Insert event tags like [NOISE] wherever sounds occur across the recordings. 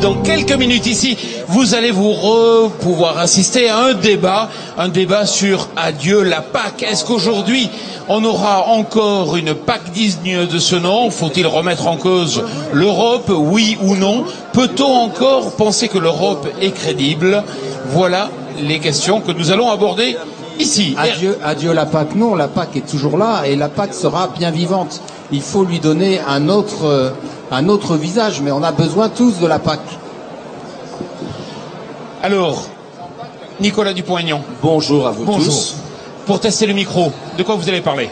dans quelques minutes ici, vous allez vous pouvoir assister à un débat, un débat sur adieu la PAC. Est-ce qu'aujourd'hui on aura encore une PAC digne de ce nom? Faut-il remettre en cause l'Europe, oui ou non? Peut-on encore penser que l'Europe est crédible? Voilà les questions que nous allons aborder ici. Adieu, adieu la PAC. Non, la PAC est toujours là et la PAC sera bien vivante. Il faut lui donner un autre, euh, un autre visage, mais on a besoin tous de la PAC. Alors, Nicolas Dupont-Aignan. Bonjour à vous tous. Pour tester le micro, de quoi vous allez parler?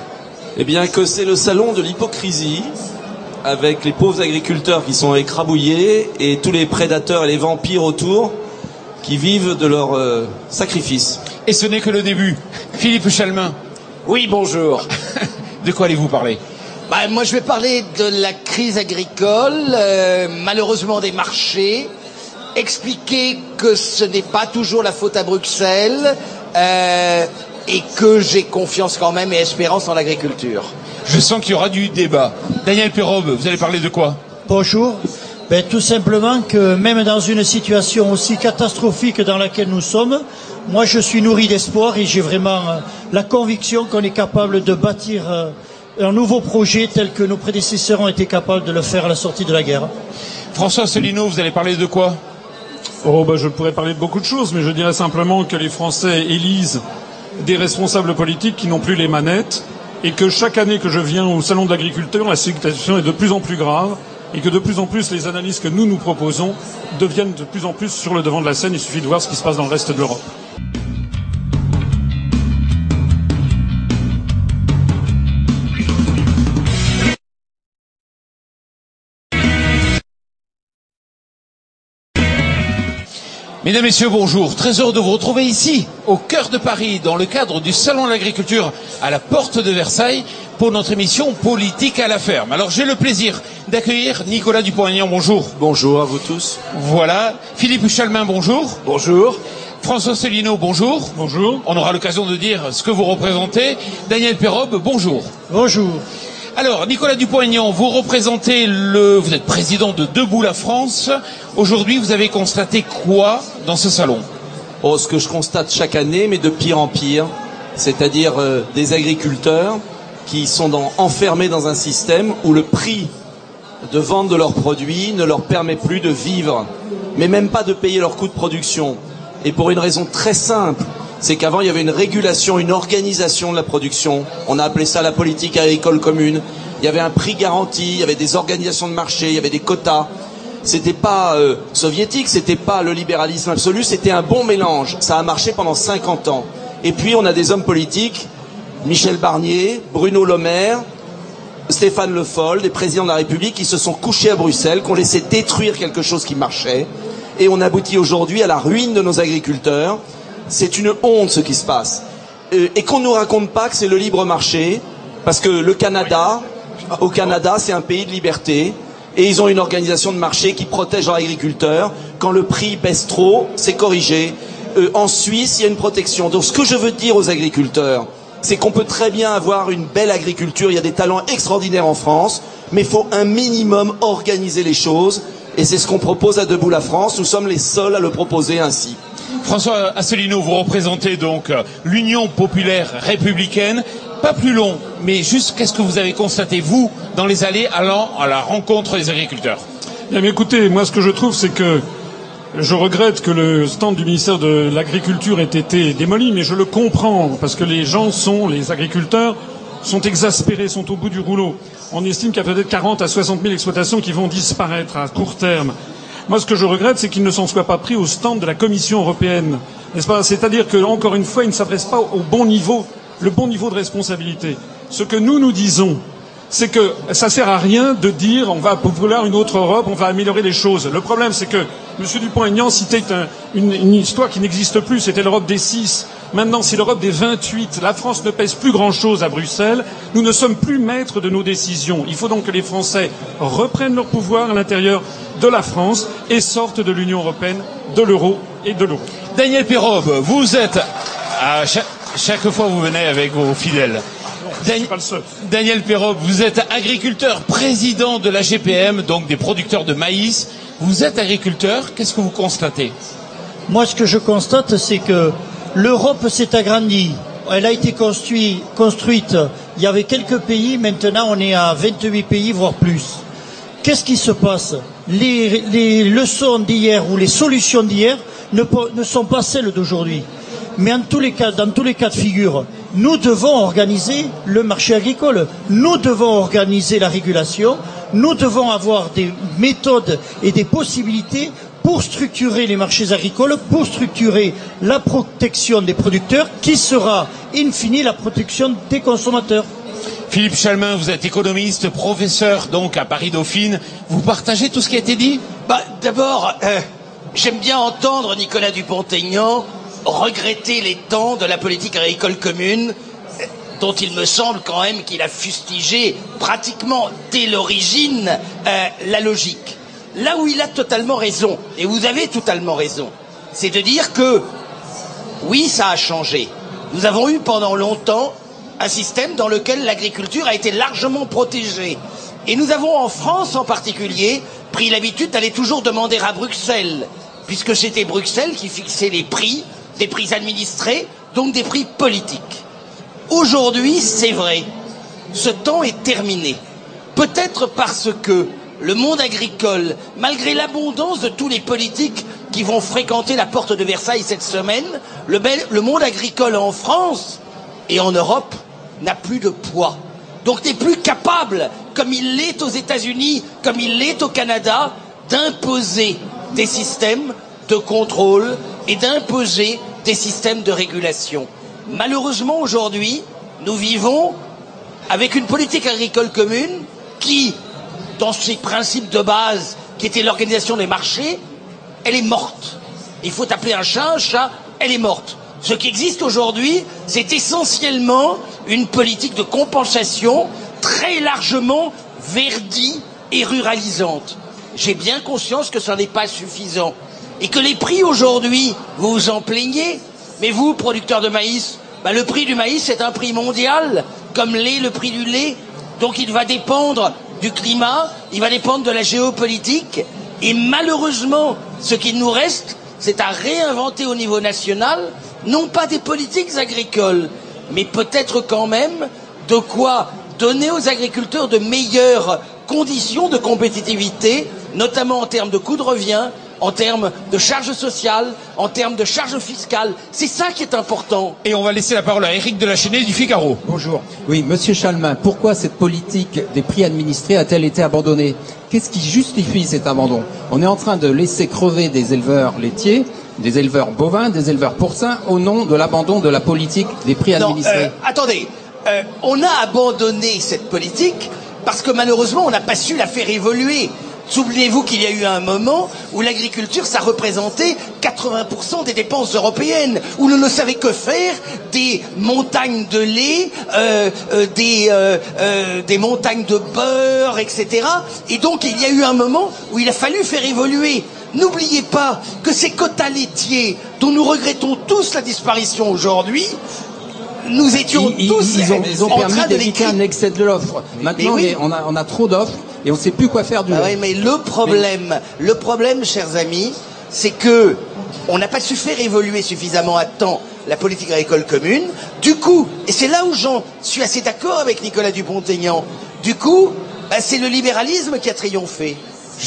Eh bien, que c'est le salon de l'hypocrisie, avec les pauvres agriculteurs qui sont écrabouillés et tous les prédateurs et les vampires autour qui vivent de leur euh, sacrifice. Et ce n'est que le début. Philippe Chalmin. Oui, bonjour. [LAUGHS] de quoi allez-vous parler? Bah, Moi, je vais parler de la crise agricole, euh, malheureusement des marchés, expliquer que ce n'est pas toujours la faute à Bruxelles euh, et que j'ai confiance quand même et espérance en l'agriculture. Je sens qu'il y aura du débat. Daniel Perrobe, vous allez parler de quoi? Bonjour. Ben, tout simplement que même dans une situation aussi catastrophique dans laquelle nous sommes, moi je suis nourri d'espoir et j'ai vraiment euh, la conviction qu'on est capable de bâtir euh, un nouveau projet tel que nos prédécesseurs ont été capables de le faire à la sortie de la guerre. François Asselineau, vous allez parler de quoi? Oh, ben, je pourrais parler de beaucoup de choses, mais je dirais simplement que les Français élisent des responsables politiques qui n'ont plus les manettes et que chaque année que je viens au salon de l'agriculteur, la situation est de plus en plus grave et que de plus en plus les analyses que nous nous proposons deviennent de plus en plus sur le devant de la scène. Il suffit de voir ce qui se passe dans le reste de l'Europe. Mesdames, Messieurs, bonjour. Très heureux de vous retrouver ici, au cœur de Paris, dans le cadre du Salon de l'Agriculture à la porte de Versailles, pour notre émission Politique à la ferme. Alors j'ai le plaisir d'accueillir Nicolas Dupont-Aignan, bonjour. Bonjour à vous tous. Voilà. Philippe Chalmin, bonjour. Bonjour. François Cellino, bonjour. Bonjour. On aura l'occasion de dire ce que vous représentez. Daniel Perrobe, bonjour. Bonjour. Alors, Nicolas Dupont-Aignan, vous représentez le, vous êtes président de Debout la France. Aujourd'hui, vous avez constaté quoi dans ce salon? Oh, ce que je constate chaque année, mais de pire en pire, c'est-à-dire euh, des agriculteurs qui sont enfermés dans un système où le prix de vente de leurs produits ne leur permet plus de vivre, mais même pas de payer leurs coûts de production. Et pour une raison très simple, c'est qu'avant il y avait une régulation, une organisation de la production. On a appelé ça la politique agricole commune. Il y avait un prix garanti, il y avait des organisations de marché, il y avait des quotas. C'était pas euh, soviétique, c'était pas le libéralisme absolu, c'était un bon mélange. Ça a marché pendant 50 ans. Et puis on a des hommes politiques, Michel Barnier, Bruno Le Maire, Stéphane Le Foll, des présidents de la République qui se sont couchés à Bruxelles, qui ont laissé détruire quelque chose qui marchait. Et on aboutit aujourd'hui à la ruine de nos agriculteurs c'est une honte ce qui se passe. Euh, et qu'on ne nous raconte pas que c'est le libre marché, parce que le Canada, au Canada, c'est un pays de liberté, et ils ont une organisation de marché qui protège leurs agriculteurs. Quand le prix baisse trop, c'est corrigé. Euh, en Suisse, il y a une protection. Donc ce que je veux dire aux agriculteurs, c'est qu'on peut très bien avoir une belle agriculture, il y a des talents extraordinaires en France, mais il faut un minimum organiser les choses, et c'est ce qu'on propose à Debout la France. Nous sommes les seuls à le proposer ainsi. François Asselineau, vous représentez donc euh, l'Union populaire républicaine. Pas plus long, mais juste qu'est-ce que vous avez constaté, vous, dans les allées allant à la rencontre des agriculteurs? Eh Écoutez, moi ce que je trouve, c'est que je regrette que le stand du ministère de l'Agriculture ait été démoli, mais je le comprends, parce que les gens sont, les agriculteurs, sont exaspérés, sont au bout du rouleau. On estime qu'il y a peut-être 40 à 60 000 exploitations qui vont disparaître à court terme. Moi, ce que je regrette, c'est qu'ils ne s'en soient pas pris au stand de la Commission européenne. N'est-ce pas? C'est-à-dire que, encore une fois, ils ne s'adressent pas au bon niveau, le bon niveau de responsabilité. Ce que nous nous disons, c'est que ça sert à rien de dire on va vouloir une autre Europe, on va améliorer les choses. Le problème, c'est que M. Dupont-Aignan citait une, une, histoire qui n'existe plus, c'était l'Europe des six. Maintenant, c'est l'Europe des 28. La France ne pèse plus grand-chose à Bruxelles. Nous ne sommes plus maîtres de nos décisions. Il faut donc que les Français reprennent leur pouvoir à l'intérieur de la France et sortent de l'Union européenne, de l'euro et de l'euro. Daniel Perrobe, vous êtes à chaque, chaque fois vous venez avec vos fidèles. Je Dan- suis pas le seul. Daniel Perrob, vous êtes agriculteur, président de la GPM, donc des producteurs de maïs. Vous êtes agriculteur, qu'est-ce que vous constatez? Moi, ce que je constate, c'est que l'Europe s'est agrandie. Elle a été construit- construite. Il y avait quelques pays. Maintenant, on est à 28 pays, voire plus. Qu'est-ce qui se passe les, leçons d'hier ou les solutions d'hier ne, sont pas celles d'aujourd'hui. Mais tous les cas, dans tous les cas de figure, nous devons organiser le marché agricole. Nous devons organiser la régulation. Nous devons avoir des méthodes et des possibilités pour structurer les marchés agricoles, pour structurer la protection des producteurs, qui sera, in fine, la protection des consommateurs. Philippe Chalmin, vous êtes économiste, professeur donc à Paris Dauphine. Vous partagez tout ce qui a été dit? Bah, d'abord, euh, j'aime bien entendre Nicolas Dupont-Aignan regretter les temps de la politique agricole commune, euh, dont il me semble quand même qu'il a fustigé pratiquement dès l'origine euh, la logique. Là où il a totalement raison, et vous avez totalement raison, c'est de dire que oui, ça a changé. Nous avons eu pendant longtemps un système dans lequel l'agriculture a été largement protégée. Et nous avons en France en particulier pris l'habitude d'aller toujours demander à Bruxelles, puisque c'était Bruxelles qui fixait les prix, des prix administrés, donc des prix politiques. Aujourd'hui, c'est vrai, ce temps est terminé. Peut-être parce que le monde agricole, malgré l'abondance de tous les politiques qui vont fréquenter la porte de Versailles cette semaine, le, le monde agricole en France et en Europe n'a plus de poids. Donc n'est plus capable, comme il l'est aux États-Unis, comme il l'est au Canada, d'imposer des systèmes de contrôle et d'imposer des systèmes de régulation. Malheureusement, aujourd'hui, nous vivons avec une politique agricole commune qui, dans ses principes de base, qui était l'organisation des marchés, elle est morte. Il faut appeler un chat un chat, elle est morte. Ce qui existe aujourd'hui, c'est essentiellement une politique de compensation très largement verdie et ruralisante. J'ai bien conscience que ça n'est pas suffisant. Et que les prix aujourd'hui, vous vous en plaignez, mais vous, producteurs de maïs, bah, le prix du maïs est un prix mondial, comme l'est le prix du lait. Donc il va dépendre du climat, il va dépendre de la géopolitique. Et malheureusement, ce qu'il nous reste, c'est à réinventer au niveau national, non pas des politiques agricoles, mais peut-être quand même de quoi donner aux agriculteurs de meilleures conditions de compétitivité, notamment en termes de coûts de revient, en termes de charges sociales, en termes de charges fiscales. C'est ça qui est important. Et on va laisser la parole à Éric de la Chenet du Figaro. Bonjour. Oui, Monsieur Chalmin, pourquoi cette politique des prix administrés a-t-elle été abandonnée? Qu'est-ce qui justifie cet abandon? On est en train de laisser crever des éleveurs laitiers, des éleveurs bovins, des éleveurs porcins au nom de l'abandon de la politique des prix Non, administrés. euh, attendez, Euh, on a abandonné cette politique parce que malheureusement on n'a pas su la faire évoluer. Souvenez-vous qu'il y a eu un moment où l'agriculture, ça représentait 80% des dépenses européennes, où l'on ne savait que faire des montagnes de lait, euh, euh, des, euh, euh, des montagnes de beurre, etc. Et donc il y a eu un moment où il a fallu faire évoluer. N'oubliez pas que ces quotas laitiers, dont nous regrettons tous la disparition aujourd'hui, nous étions Ils, tous ils ont, ils ont en permis train de les d'éviter un excès de l'offre. Maintenant, oui. on, a, on a trop d'offres et on ne sait plus quoi faire du Ah lait. oui, mais le problème, le problème, chers amis, c'est que on n'a pas su faire évoluer suffisamment à temps la politique agricole commune. Du coup, et c'est là où j'en suis assez d'accord avec Nicolas Dupont-Aignan. Du coup, bah, c'est le libéralisme qui a triomphé.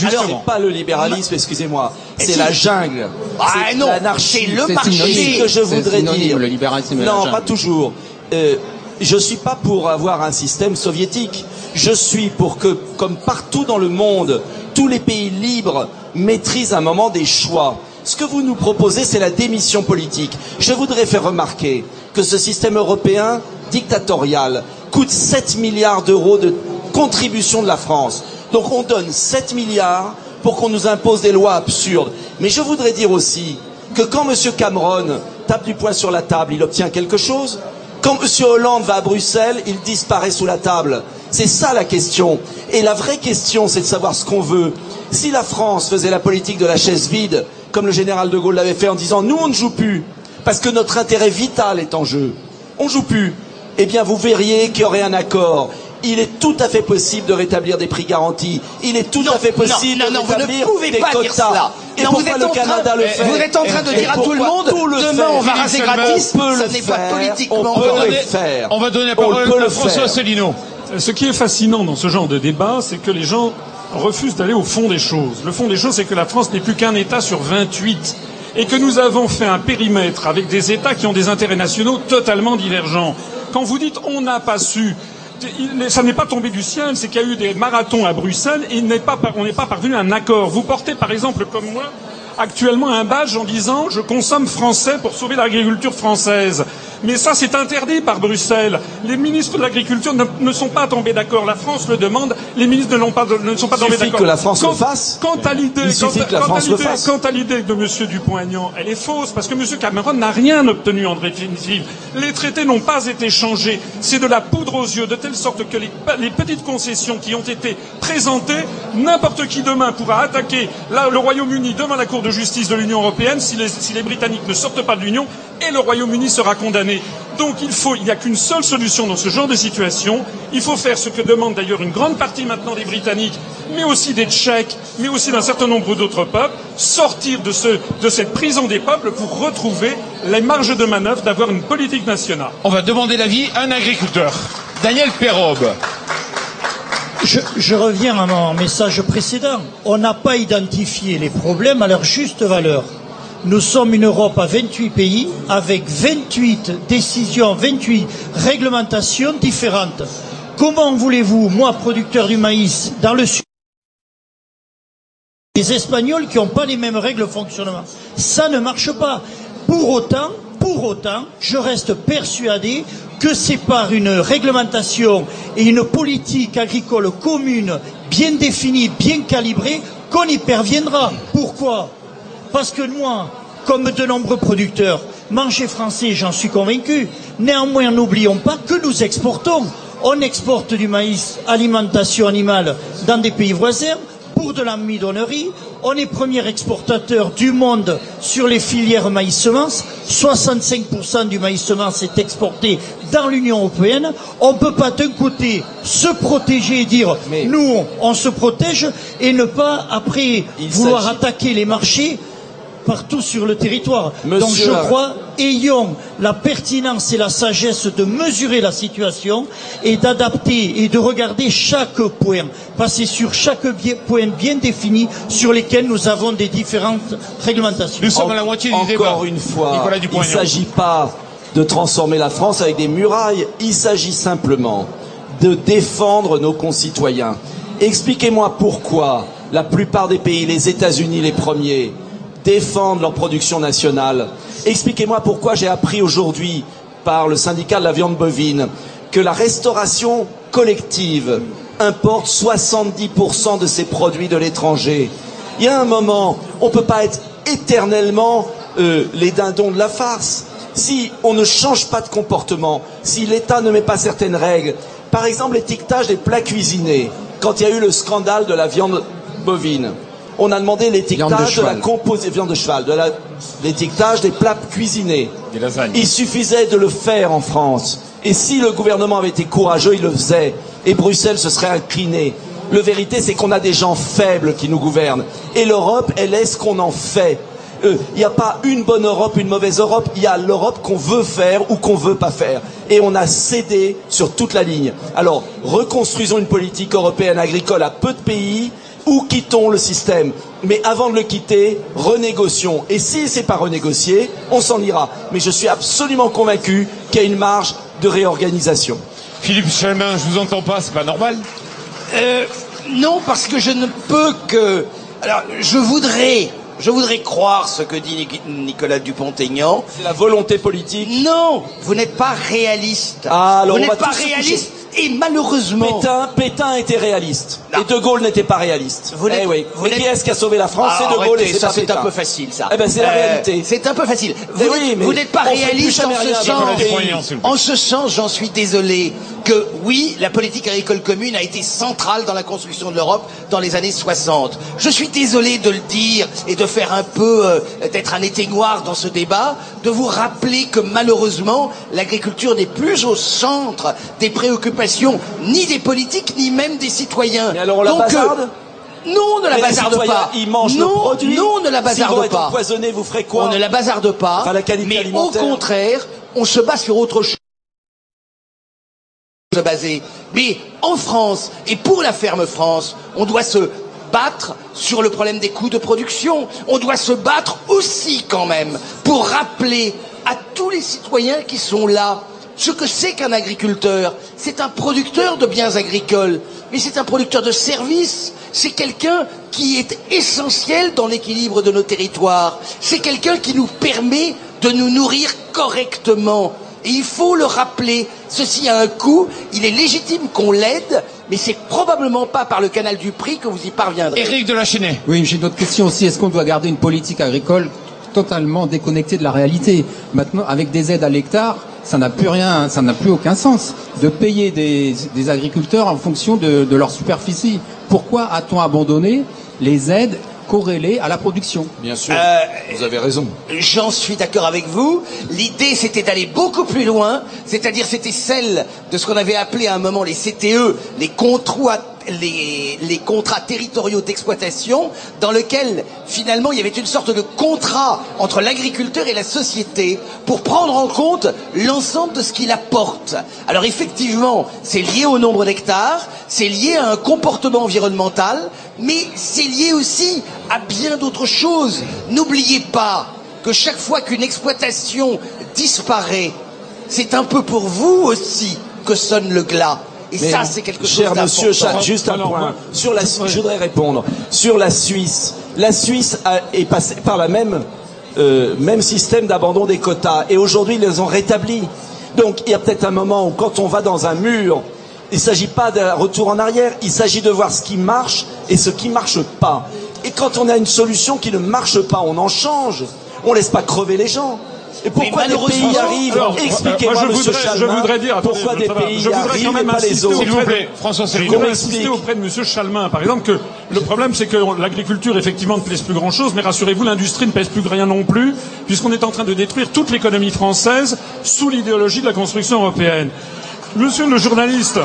Alors, Alors, c'est pas le libéralisme, excusez-moi. C'est si. la jungle. Ah c'est non, l'anarchie. c'est le marché. synonyme. Que je C'est voudrais synonyme, dire. le libéralisme et la non, pas toujours. Euh, je suis pas pour avoir un système soviétique. Je suis pour que, comme partout dans le monde, tous les pays libres maîtrisent un moment des choix. Ce que vous nous proposez, c'est la démission politique. Je voudrais faire remarquer que ce système européen dictatorial coûte 7 milliards d'euros de contribution de la France. Donc on donne 7 milliards pour qu'on nous impose des lois absurdes. Mais je voudrais dire aussi que quand M. Cameron tape du poing sur la table, il obtient quelque chose. Quand M. Hollande va à Bruxelles, il disparaît sous la table. C'est ça la question. Et la vraie question, c'est de savoir ce qu'on veut. Si la France faisait la politique de la chaise vide, comme le général de Gaulle l'avait fait en disant nous on ne joue plus, parce que notre intérêt vital est en jeu, on joue plus. eh bien vous verriez qu'il y aurait un accord. Il est tout à fait possible de rétablir des prix garantis. Il est tout Non, à fait possible non, de non, vous ne rétablir pouvez des pas quotas. dire cela. Et Non, vous pourquoi êtes le en train- Canada le fait vous êtes en train de Et dire à tout le pourquoi monde, tout le demain, on va raser gratis. on peut Ça n'est pas politiquement on peut correct. le faire. On va donner la parole à François faire. Asselineau. Ce qui est fascinant dans ce genre de débat, c'est que les gens refusent d'aller au fond des choses. Le fond des choses, c'est que la France n'est plus qu'un État sur 28 et que nous avons fait un périmètre avec des États qui ont des intérêts nationaux totalement divergents. Quand vous dites on n'a pas su, ça n'est pas tombé du ciel, c'est qu'il y a eu des marathons à Bruxelles et on n'est pas parvenu à un accord. Vous portez par exemple comme moi actuellement un badge en disant je consomme français pour sauver l'agriculture française. Mais ça, c'est interdit par Bruxelles. Les ministres de l'agriculture ne, ne sont pas tombés d'accord. La France le demande. Les ministres ne, pas, ne sont pas Il tombés suffit d'accord. que la France Quant- le fasse. Quant à l'idée, Il suffit quant à- que la quant à France le l'idée- fasse. quant à l'idée de M. Dupont-Aignan, elle est fausse parce que M. Cameron n'a rien obtenu en définitive. Les traités n'ont pas été changés. C'est de la poudre aux yeux, de telle sorte que les, les petites concessions qui ont été présentées, n'importe qui demain pourra attaquer là, le Royaume-Uni devant la Cour de justice de l'Union européenne si les, si les Britanniques ne sortent pas de l'Union et le Royaume-Uni sera condamné. Donc il faut, il n'y a qu'une seule solution dans ce genre de situation. Il faut faire ce que demande d'ailleurs une grande partie maintenant des Britanniques, mais aussi des Tchèques, mais aussi d'un certain nombre d'autres peuples, sortir de, ce, de cette prison des peuples pour retrouver les marges de manœuvre d'avoir une politique nationale. On va demander l'avis à un agriculteur. Daniel Perrobe. Je, je reviens à mon message précédent. On n'a pas identifié les problèmes à leur juste valeur. Nous sommes une Europe à 28 pays avec 28 décisions, 28 réglementations différentes. Comment voulez-vous, moi, producteur du maïs, dans le sud, les Espagnols qui n'ont pas les mêmes règles de fonctionnement? Ça ne marche pas. Pour autant, pour autant, je reste persuadé que c'est par une réglementation et une politique agricole commune bien définie, bien calibrée, qu'on y parviendra. Pourquoi? Parce que moi, comme de nombreux producteurs, manger français, j'en suis convaincu. Néanmoins, n'oublions pas que nous exportons. On exporte du maïs, alimentation animale, dans des pays voisins pour de la midonnerie. On est premier exportateur du monde sur les filières maïs-semences. 65% du maïs-semence est exporté dans l'Union européenne. On ne peut pas d'un côté se protéger et dire Mais- nous on se protège et ne pas après vouloir attaquer les marchés partout sur le territoire. Monsieur Donc je crois, ayons la pertinence et la sagesse de mesurer la situation et d'adapter et de regarder chaque point, passer sur chaque point bien défini sur lesquels nous avons des différentes réglementations. Nous sommes à la moitié du Encore débat. une fois, il ne s'agit pas de transformer la France avec des murailles, il s'agit simplement de défendre nos concitoyens. Expliquez-moi pourquoi la plupart des pays, les États-Unis les premiers, défendent leur production nationale. Expliquez-moi pourquoi j'ai appris aujourd'hui par le syndicat de la viande bovine que la restauration collective importe 70% de ses produits de l'étranger. Il y a un moment, on ne peut pas être éternellement euh, les dindons de la farce. Si on ne change pas de comportement, si l'État ne met pas certaines règles, par exemple l'étiquetage des plats cuisinés, quand il y a eu le scandale de la viande bovine, on a demandé Viande de l'étiquetage de, la viande de cheval, de la- l'étiquetage des plats cuisinés. Des. Il suffisait de le faire en France. Et si le gouvernement avait été courageux, il le faisait. Et Bruxelles se serait incliné. Le vérité, c'est qu'on a des gens faibles qui nous gouvernent. Et l'Europe, elle est ce qu'on en fait. Euh, Il n'y a pas une bonne Europe, une mauvaise Europe. Il y a l'Europe qu'on veut faire ou qu'on veut pas faire. Et on a cédé sur toute la ligne. Alors, reconstruisons une politique européenne agricole à peu de pays ou quittons le système. Mais avant de le quitter, renégocions. Et si c'est pas renégocié, on s'en ira. Mais je suis absolument convaincu qu'il y a une marge de réorganisation. Philippe Chalmin, je vous entends pas, c'est pas normal. Euh, non, parce que je ne peux que. Alors, je voudrais, je voudrais croire ce que dit Nic- Nicolas Dupont-Aignan. C'est la volonté politique. Non, vous n'êtes pas réaliste. Ah, alors vous n'êtes pas réaliste Et malheureusement... Pétain, Pétain était réaliste. Et De Gaulle n'était pas réaliste. Vous eh oui. vous qui est-ce qui a sauvé la France Ah, C'est De Gaulle et c'est ça pas c'est un peu facile ça. Eh ben, c'est la réalité. C'est un peu facile. Vous Eh oui, vous n'êtes pas réaliste en ce sens. En ce sens, j'en suis désolé que oui, la politique agricole commune a été centrale dans la construction de l'Europe dans les années 60. Je suis désolé de le dire et de faire un peu euh, d'être un éteignoir dans ce débat, de vous rappeler que malheureusement, l'agriculture n'est plus au centre des préoccupations ni des politiques ni même des citoyens. Alors on la Donc, euh, bazarde non, on ne la Mais bazarde pas. Ils mangent non, non, on ne la S'ils vont bazarde être pas. empoisonnés, vous ferez quoi On ne la bazarde pas. Enfin, la qualité mais alimentaire. au contraire, on se base sur autre chose. Se baser. Mais en France et pour la ferme France, on doit se battre sur le problème des coûts de production. On doit se battre aussi quand même pour rappeler à tous les citoyens qui sont là ce que c'est qu'un agriculteur. C'est un producteur de biens agricoles, mais c'est un producteur de services. C'est quelqu'un qui est essentiel dans l'équilibre de nos territoires. C'est quelqu'un qui nous permet de nous nourrir correctement. Et il faut le rappeler, ceci a un coût, il est légitime qu'on l'aide, mais c'est probablement pas par le canal du prix que vous y parviendrez. Éric de la Chenet. Oui, j'ai une autre question aussi. Est-ce qu'on doit garder une politique agricole totalement déconnectée de la réalité? Maintenant, avec des aides à l'hectare, ça n'a plus rien, ça n'a plus aucun sens de payer des, des agriculteurs en fonction de, de leur superficie. Pourquoi a-t-on abandonné les aides corrélées à la production? Bien sûr. Euh, Vous avez raison. J'en suis d'accord avec vous. L'idée, c'était d'aller beaucoup plus loin, c'est-à-dire c'était celle de ce qu'on avait appelé à un moment les CTE, les contrats, les, contrats territoriaux d'exploitation, dans lequel finalement il y avait une sorte de contrat entre l'agriculteur et la société pour prendre en compte l'ensemble de ce qu'il apporte. Alors effectivement, c'est lié au nombre d'hectares, c'est lié à un comportement environnemental, mais c'est lié aussi à bien d'autres choses. N'oubliez pas que chaque fois qu'une exploitation disparaît, c'est un peu pour vous aussi que sonne le glas. Et Mais, ça, c'est quelque chose Cher monsieur. Chat, juste un Alors, point. Sur la, je voudrais répondre. Sur la Suisse. La Suisse a- est passée par la même, euh, même système d'abandon des quotas. Et aujourd'hui, ils les ont rétablis. Donc, il y a peut-être un moment où, quand on va dans un mur, il ne s'agit pas d'un retour en arrière. Il s'agit de voir ce qui marche et ce qui ne marche pas. Et quand on a une solution qui ne marche pas, on en change. On laisse pas crever les gens. Et pourquoi des pays y arrivent Alors, Expliquez-moi, moi, je monsieur voudrais, je Chalmin, voudrais dire, attendez, pourquoi des pays je y voudrais arrivent quand et même pas les insister autres. S'il vous plaît, François Céline. Insister auprès de Monsieur Chalmin, par exemple, que le problème, c'est que l'agriculture, effectivement, ne pèse plus grand-chose, mais rassurez-vous, l'industrie ne pèse plus rien non plus, puisqu'on est en train de détruire toute l'économie française sous l'idéologie de la construction européenne. Monsieur le journaliste,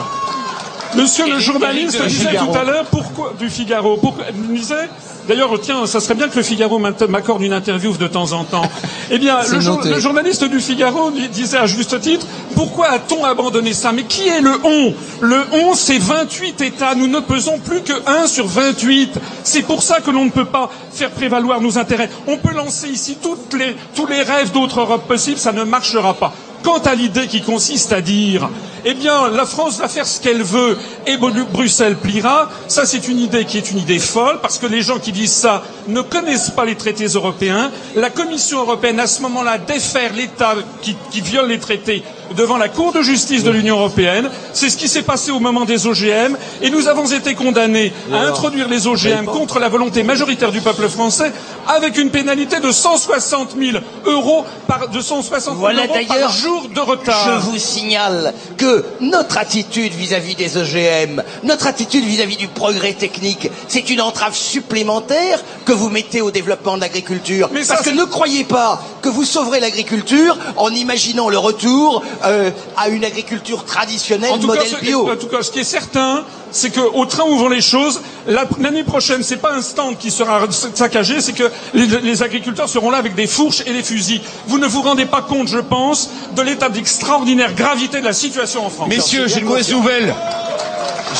Monsieur le journaliste disait tout à l'heure pourquoi du Figaro? Pourquoi, il disait d'ailleurs tiens ça serait bien que le Figaro m'accorde une interview de temps en temps. [LAUGHS] Eh bien le, jour- noté. le journaliste du Figaro di- disait à juste titre pourquoi a-t-on abandonné ça? Mais qui est le on? Le on c'est 28 États. Nous ne pesons plus que 1 sur 28. C'est pour ça que l'on ne peut pas faire prévaloir nos intérêts. On peut lancer ici toutes les, tous les rêves d'autres Europe possibles, ça ne marchera pas. Quant à l'idée qui consiste à dire, eh bien, la France va faire ce qu'elle veut et Bru- Bruxelles pliera, ça c'est une idée qui est une idée folle parce que les gens qui disent ça ne connaissent pas les traités européens. La Commission européenne, à ce moment-là, défère l'État qui viole les traités devant la Cour de justice de l'Union européenne. C'est ce qui s'est passé au moment des OGM et nous avons été condamnés à introduire les OGM contre la volonté majoritaire du peuple français avec une pénalité de 160 000 euros par, de 160 000 Voilà euros par jour de retard. Je vous signale que notre attitude vis-à-vis des OGM, notre attitude vis-à-vis du progrès technique, c'est une entrave supplémentaire que vous mettez au développement de l'agriculture. Parce que ne croyez pas que vous sauverez l'agriculture en imaginant le retour euh, à une agriculture traditionnelle En tout, modèle cas, ce, bio. en tout cas, ce qui est certain, c'est qu'au train où vont les choses, la- l'année prochaine, c'est pas un stand qui sera saccagé, c'est que les, les agriculteurs seront là avec des fourches et des fusils. Vous ne vous rendez pas compte, je pense, de l'état d'extraordinaire gravité de la situation en France. Messieurs, j'ai une mauvaise nouvelle.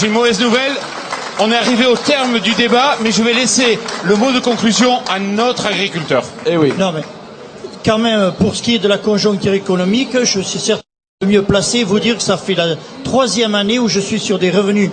J'ai une mauvaise nouvelle. On est arrivé au terme du débat, mais je vais laisser le mot de conclusion à notre agriculteur. Eh oui. Non, mais quand même, pour ce qui est de la conjoncture économique, je suis certain mieux placé vous dire que ça fait la troisième année où je suis sur des revenus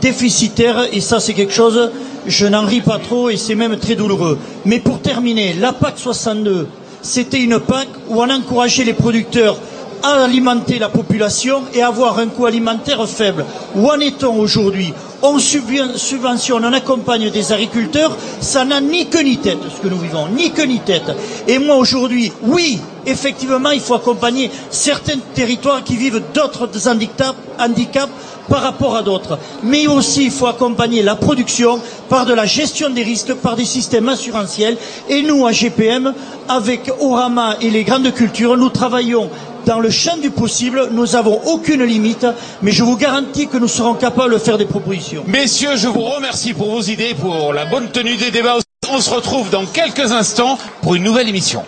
déficitaires et ça c'est quelque chose, je n'en ris pas trop et c'est même très douloureux. Mais pour terminer, la PAC 62, c'était une PAC où on encourageait les producteurs alimenter la population et avoir un coût alimentaire faible. Où en est-on aujourd'hui? On subventionne, on accompagne des agriculteurs, ça n'a ni queue ni tête ce que nous vivons, ni queue ni tête. Et moi aujourd'hui, oui, effectivement, il faut accompagner certains territoires qui vivent d'autres handicaps par rapport à d'autres. Mais aussi, il faut accompagner la production par de la gestion des risques, par des systèmes assurantiels. Et nous, à GPM, avec Orama et les grandes cultures, nous travaillons dans le champ du possible, nous n'avons aucune limite, mais je vous garantis que nous serons capables de faire des propositions. Messieurs, je vous remercie pour vos idées, pour la bonne tenue des débats. On se retrouve dans quelques instants pour une nouvelle émission.